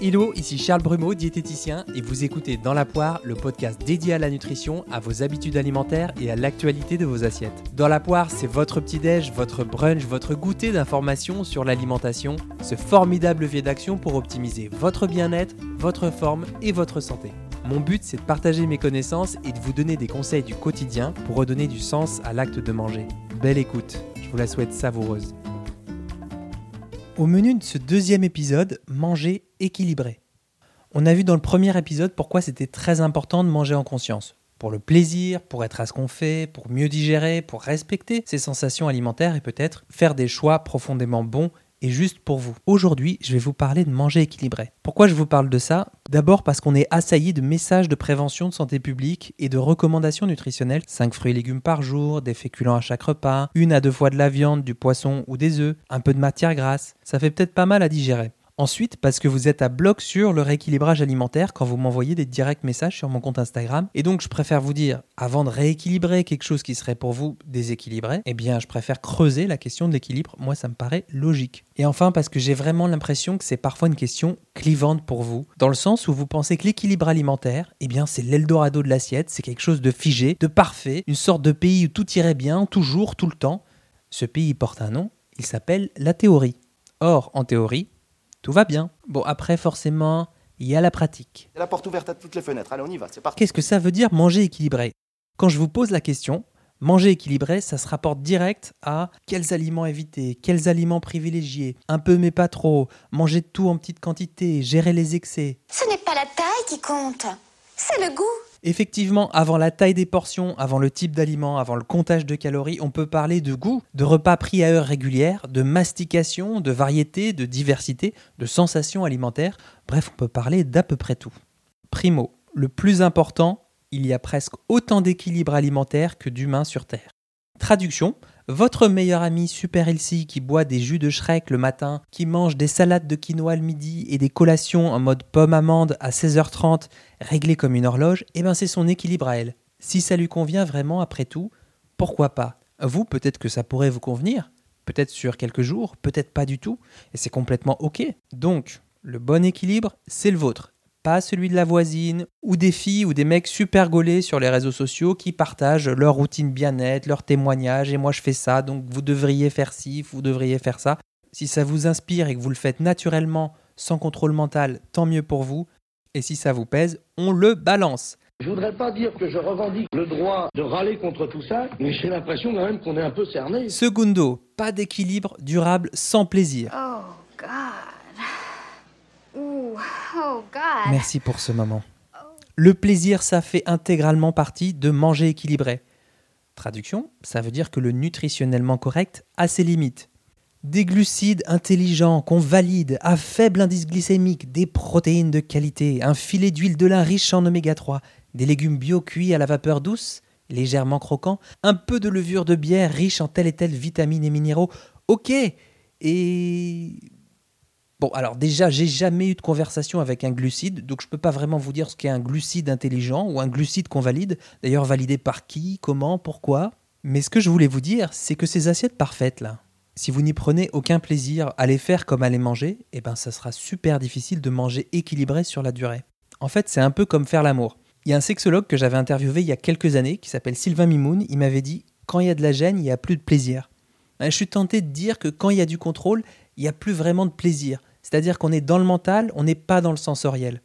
Hello, ici Charles Brumeau, diététicien, et vous écoutez Dans la poire, le podcast dédié à la nutrition, à vos habitudes alimentaires et à l'actualité de vos assiettes. Dans la poire, c'est votre petit-déj, votre brunch, votre goûter d'informations sur l'alimentation, ce formidable levier d'action pour optimiser votre bien-être, votre forme et votre santé. Mon but, c'est de partager mes connaissances et de vous donner des conseils du quotidien pour redonner du sens à l'acte de manger. Belle écoute, je vous la souhaite savoureuse. Au menu de ce deuxième épisode, manger équilibré. On a vu dans le premier épisode pourquoi c'était très important de manger en conscience. Pour le plaisir, pour être à ce qu'on fait, pour mieux digérer, pour respecter ses sensations alimentaires et peut-être faire des choix profondément bons et juste pour vous. Aujourd'hui, je vais vous parler de manger équilibré. Pourquoi je vous parle de ça? D'abord parce qu'on est assailli de messages de prévention de santé publique et de recommandations nutritionnelles 5 fruits et légumes par jour, des féculents à chaque repas, une à deux fois de la viande, du poisson ou des œufs, un peu de matière grasse. Ça fait peut-être pas mal à digérer. Ensuite, parce que vous êtes à bloc sur le rééquilibrage alimentaire quand vous m'envoyez des directs messages sur mon compte Instagram. Et donc, je préfère vous dire, avant de rééquilibrer quelque chose qui serait pour vous déséquilibré, eh bien, je préfère creuser la question de l'équilibre. Moi, ça me paraît logique. Et enfin, parce que j'ai vraiment l'impression que c'est parfois une question clivante pour vous, dans le sens où vous pensez que l'équilibre alimentaire, eh bien, c'est l'Eldorado de l'assiette, c'est quelque chose de figé, de parfait, une sorte de pays où tout irait bien, toujours, tout le temps. Ce pays porte un nom, il s'appelle la théorie. Or, en théorie, tout va bien. Bon, après, forcément, il y a la pratique. La porte ouverte à toutes les fenêtres. Allez, on y va, c'est parti. Qu'est-ce que ça veut dire manger équilibré? Quand je vous pose la question, manger équilibré, ça se rapporte direct à quels aliments éviter, quels aliments privilégier, un peu mais pas trop, manger tout en petite quantité, gérer les excès. Ce n'est pas la taille qui compte, c'est le goût. Effectivement, avant la taille des portions, avant le type d'aliment, avant le comptage de calories, on peut parler de goût, de repas pris à heure régulière, de mastication, de variété, de diversité, de sensations alimentaires. Bref, on peut parler d'à peu près tout. Primo, le plus important, il y a presque autant d'équilibre alimentaire que d'humains sur Terre. Traduction, votre meilleur ami super healthy qui boit des jus de Shrek le matin, qui mange des salades de quinoa le midi et des collations en mode pomme amande à 16h30, réglé comme une horloge, eh ben c'est son équilibre à elle. Si ça lui convient vraiment après tout, pourquoi pas? Vous, peut-être que ça pourrait vous convenir, peut-être sur quelques jours, peut-être pas du tout, et c'est complètement ok. Donc, le bon équilibre, c'est le vôtre pas celui de la voisine, ou des filles ou des mecs super gaulés sur les réseaux sociaux qui partagent leur routine bien-être, leurs témoignages, et moi je fais ça, donc vous devriez faire ci, vous devriez faire ça. Si ça vous inspire et que vous le faites naturellement, sans contrôle mental, tant mieux pour vous. Et si ça vous pèse, on le balance. Je voudrais pas dire que je revendique le droit de râler contre tout ça, mais j'ai l'impression quand même qu'on est un peu cerné. Segundo, pas d'équilibre durable sans plaisir. Oh, Merci pour ce moment. Le plaisir, ça fait intégralement partie de manger équilibré. Traduction, ça veut dire que le nutritionnellement correct a ses limites. Des glucides intelligents qu'on valide à faible indice glycémique, des protéines de qualité, un filet d'huile de lin riche en oméga 3, des légumes bio cuits à la vapeur douce, légèrement croquants, un peu de levure de bière riche en telle et telle vitamines et minéraux. Ok Et Bon, alors déjà, j'ai jamais eu de conversation avec un glucide, donc je peux pas vraiment vous dire ce qu'est un glucide intelligent ou un glucide qu'on valide. D'ailleurs, validé par qui, comment, pourquoi. Mais ce que je voulais vous dire, c'est que ces assiettes parfaites là, si vous n'y prenez aucun plaisir à les faire comme à les manger, eh ben ça sera super difficile de manger équilibré sur la durée. En fait, c'est un peu comme faire l'amour. Il y a un sexologue que j'avais interviewé il y a quelques années qui s'appelle Sylvain Mimoun, il m'avait dit quand il y a de la gêne, il n'y a plus de plaisir. Ben, je suis tenté de dire que quand il y a du contrôle, il n'y a plus vraiment de plaisir. C'est-à-dire qu'on est dans le mental, on n'est pas dans le sensoriel.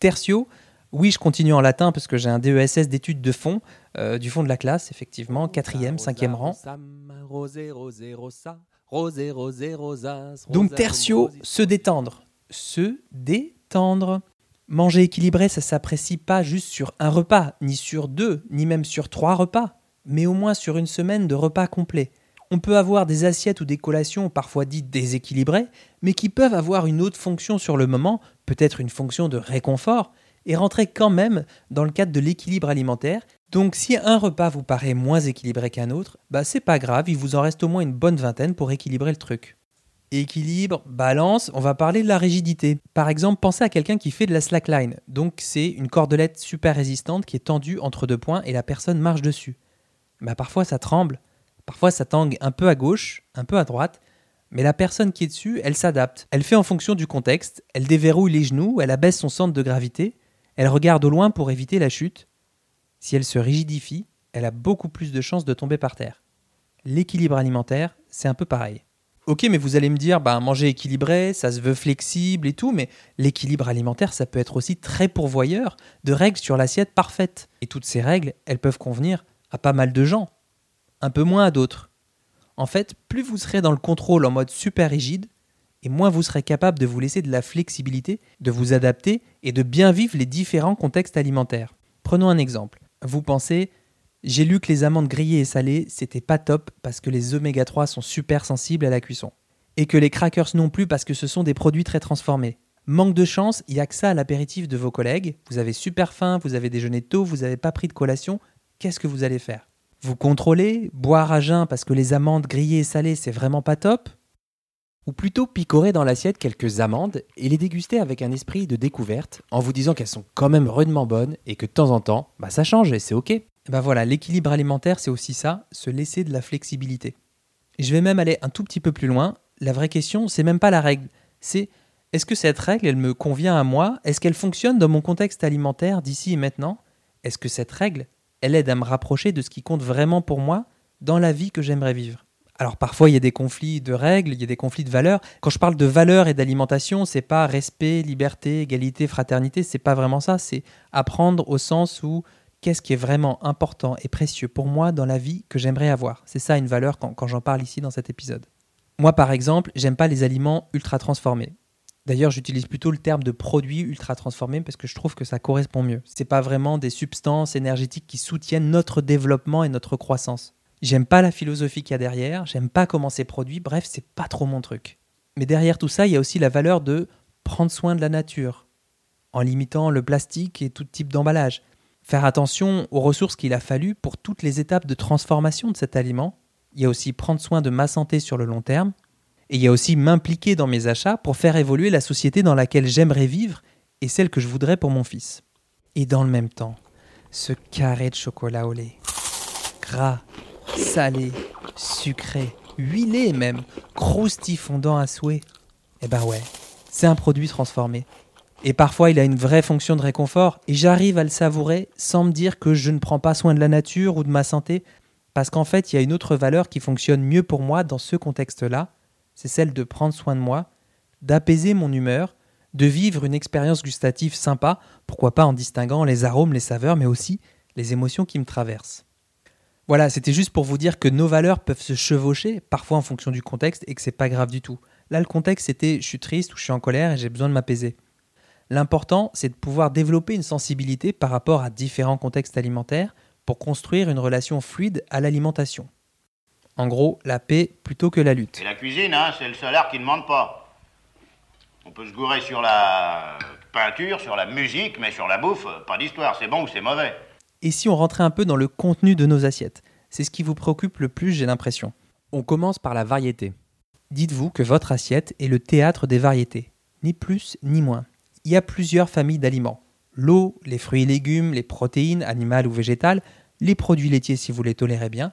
Tertio, oui, je continue en latin parce que j'ai un DESS d'études de fond, euh, du fond de la classe, effectivement, quatrième, cinquième rang. Donc tertio, se détendre. Se détendre. Manger équilibré, ça s'apprécie pas juste sur un repas, ni sur deux, ni même sur trois repas, mais au moins sur une semaine de repas complets. On peut avoir des assiettes ou des collations parfois dites déséquilibrées, mais qui peuvent avoir une autre fonction sur le moment, peut-être une fonction de réconfort, et rentrer quand même dans le cadre de l'équilibre alimentaire. Donc si un repas vous paraît moins équilibré qu'un autre, bah c'est pas grave, il vous en reste au moins une bonne vingtaine pour équilibrer le truc. Équilibre, balance, on va parler de la rigidité. Par exemple, pensez à quelqu'un qui fait de la slackline. Donc c'est une cordelette super résistante qui est tendue entre deux points et la personne marche dessus. Bah parfois ça tremble, Parfois, ça tangue un peu à gauche, un peu à droite. Mais la personne qui est dessus, elle s'adapte. Elle fait en fonction du contexte, elle déverrouille les genoux, elle abaisse son centre de gravité, elle regarde au loin pour éviter la chute. Si elle se rigidifie, elle a beaucoup plus de chances de tomber par terre. L'équilibre alimentaire, c'est un peu pareil. Ok, mais vous allez me dire, bah, manger équilibré, ça se veut flexible et tout, mais l'équilibre alimentaire, ça peut être aussi très pourvoyeur de règles sur l'assiette parfaite. Et toutes ces règles, elles peuvent convenir à pas mal de gens, un peu moins à d'autres. En fait, plus vous serez dans le contrôle en mode super rigide, et moins vous serez capable de vous laisser de la flexibilité, de vous adapter et de bien vivre les différents contextes alimentaires. Prenons un exemple. Vous pensez, j'ai lu que les amandes grillées et salées, c'était pas top parce que les oméga 3 sont super sensibles à la cuisson. Et que les crackers non plus parce que ce sont des produits très transformés. Manque de chance, il n'y a que ça à l'apéritif de vos collègues. Vous avez super faim, vous avez déjeuné tôt, vous n'avez pas pris de collation. Qu'est-ce que vous allez faire? Vous contrôlez Boire à jeun parce que les amandes grillées et salées, c'est vraiment pas top? Ou plutôt picorer dans l'assiette quelques amandes et les déguster avec un esprit de découverte en vous disant qu'elles sont quand même rudement bonnes et que de temps en temps, bah ça change et c'est ok. Bah voilà, l'équilibre alimentaire c'est aussi ça, se laisser de la flexibilité. Je vais même aller un tout petit peu plus loin, la vraie question c'est même pas la règle, c'est est-ce que cette règle elle me convient à moi? Est-ce qu'elle fonctionne dans mon contexte alimentaire d'ici et maintenant? Est-ce que cette règle elle aide à me rapprocher de ce qui compte vraiment pour moi dans la vie que j'aimerais vivre alors parfois il y a des conflits de règles, il y a des conflits de valeurs. Quand je parle de valeurs et d'alimentation, c'est pas respect, liberté, égalité, fraternité, c'est pas vraiment ça, c'est apprendre au sens où qu'est-ce qui est vraiment important et précieux pour moi dans la vie que j'aimerais avoir. C'est ça une valeur quand, quand j'en parle ici dans cet épisode. Moi par exemple, j'aime pas les aliments ultra transformés. D'ailleurs, j'utilise plutôt le terme de produits ultra transformés parce que je trouve que ça correspond mieux. C'est pas vraiment des substances énergétiques qui soutiennent notre développement et notre croissance. J'aime pas la philosophie qu'il y a derrière, j'aime pas comment c'est produit, bref, c'est pas trop mon truc. Mais derrière tout ça, il y a aussi la valeur de prendre soin de la nature, en limitant le plastique et tout type d'emballage. Faire attention aux ressources qu'il a fallu pour toutes les étapes de transformation de cet aliment. Il y a aussi prendre soin de ma santé sur le long terme. Et il y a aussi m'impliquer dans mes achats pour faire évoluer la société dans laquelle j'aimerais vivre et celle que je voudrais pour mon fils. Et dans le même temps, ce carré de chocolat au lait, gras, salé, sucré, huilé même, croustifondant à souhait. Eh ben ouais, c'est un produit transformé. Et parfois il a une vraie fonction de réconfort et j'arrive à le savourer sans me dire que je ne prends pas soin de la nature ou de ma santé, parce qu'en fait il y a une autre valeur qui fonctionne mieux pour moi dans ce contexte-là, c'est celle de prendre soin de moi, d'apaiser mon humeur, de vivre une expérience gustative sympa, pourquoi pas en distinguant les arômes, les saveurs, mais aussi les émotions qui me traversent. Voilà, c'était juste pour vous dire que nos valeurs peuvent se chevaucher, parfois en fonction du contexte, et que c'est pas grave du tout. Là, le contexte, c'était je suis triste ou je suis en colère et j'ai besoin de m'apaiser. L'important, c'est de pouvoir développer une sensibilité par rapport à différents contextes alimentaires pour construire une relation fluide à l'alimentation. En gros, la paix plutôt que la lutte. Et la cuisine, hein, c'est le salaire qui ne demande pas. On peut se gourer sur la peinture, sur la musique, mais sur la bouffe, pas d'histoire, c'est bon ou c'est mauvais. Et si on rentrait un peu dans le contenu de nos assiettes? C'est ce qui vous préoccupe le plus, j'ai l'impression. On commence par la variété. Dites-vous que votre assiette est le théâtre des variétés, ni plus ni moins. Il y a plusieurs familles d'aliments. L'eau, les fruits et légumes, les protéines, animales ou végétales, les produits laitiers si vous les tolérez bien,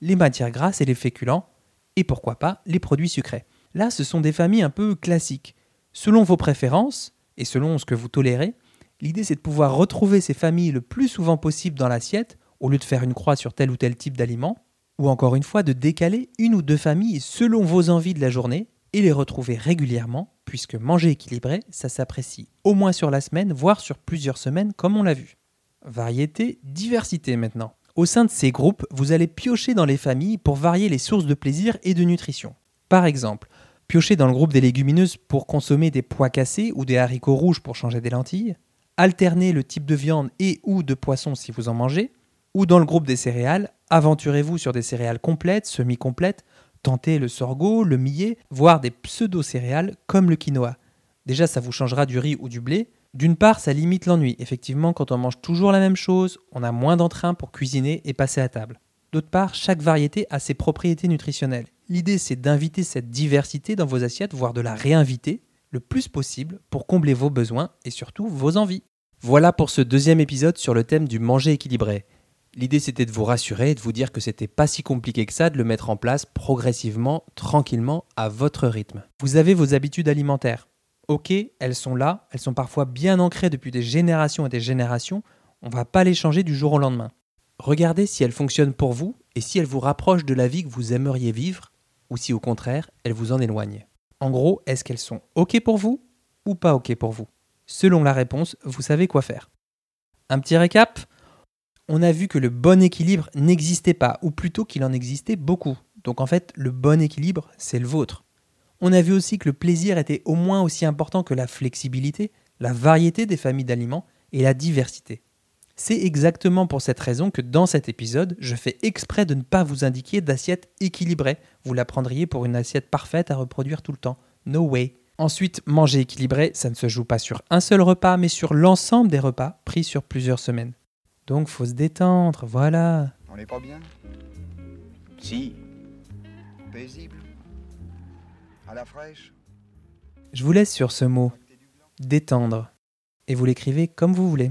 les matières grasses et les féculents, et pourquoi pas les produits sucrés. Là, ce sont des familles un peu classiques. Selon vos préférences, et selon ce que vous tolérez, L'idée, c'est de pouvoir retrouver ces familles le plus souvent possible dans l'assiette, au lieu de faire une croix sur tel ou tel type d'aliment, ou encore une fois de décaler une ou deux familles selon vos envies de la journée et les retrouver régulièrement, puisque manger équilibré, ça s'apprécie au moins sur la semaine, voire sur plusieurs semaines, comme on l'a vu. Variété, diversité maintenant. Au sein de ces groupes, vous allez piocher dans les familles pour varier les sources de plaisir et de nutrition. Par exemple, piocher dans le groupe des légumineuses pour consommer des pois cassés ou des haricots rouges pour changer des lentilles, alternez le type de viande et ou de poisson si vous en mangez, ou dans le groupe des céréales, aventurez-vous sur des céréales complètes, semi-complètes, tentez le sorgho, le millet, voire des pseudo-céréales comme le quinoa. Déjà, ça vous changera du riz ou du blé. D'une part, ça limite l'ennui. Effectivement, quand on mange toujours la même chose, on a moins d'entrain pour cuisiner et passer à table. D'autre part, chaque variété a ses propriétés nutritionnelles. L'idée, c'est d'inviter cette diversité dans vos assiettes, voire de la réinviter, le plus possible pour combler vos besoins et surtout vos envies. Voilà pour ce deuxième épisode sur le thème du manger équilibré. L'idée c'était de vous rassurer et de vous dire que c'était pas si compliqué que ça de le mettre en place progressivement, tranquillement, à votre rythme. Vous avez vos habitudes alimentaires. Ok, elles sont là, elles sont parfois bien ancrées depuis des générations et des générations, on va pas les changer du jour au lendemain. Regardez si elles fonctionnent pour vous et si elles vous rapprochent de la vie que vous aimeriez vivre ou si au contraire elles vous en éloignent. En gros, est-ce qu'elles sont ok pour vous ou pas ok pour vous? Selon la réponse, vous savez quoi faire. Un petit récap on a vu que le bon équilibre n'existait pas, ou plutôt qu'il en existait beaucoup. Donc en fait, le bon équilibre, c'est le vôtre. On a vu aussi que le plaisir était au moins aussi important que la flexibilité, la variété des familles d'aliments et la diversité. C'est exactement pour cette raison que dans cet épisode, je fais exprès de ne pas vous indiquer d'assiette équilibrée. Vous la prendriez pour une assiette parfaite à reproduire tout le temps. No way. Ensuite, manger équilibré, ça ne se joue pas sur un seul repas, mais sur l'ensemble des repas pris sur plusieurs semaines. Donc faut se détendre, voilà. On n'est pas bien? Si. Paisible Je vous laisse sur ce mot, détendre. Et vous l'écrivez comme vous voulez.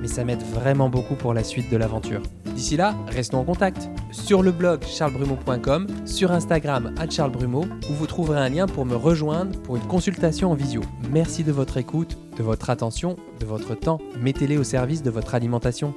mais ça m'aide vraiment beaucoup pour la suite de l'aventure. D'ici là, restons en contact sur le blog charlesbrumeau.com, sur Instagram à charlesbrumeau, où vous trouverez un lien pour me rejoindre pour une consultation en visio. Merci de votre écoute, de votre attention, de votre temps. Mettez-les au service de votre alimentation.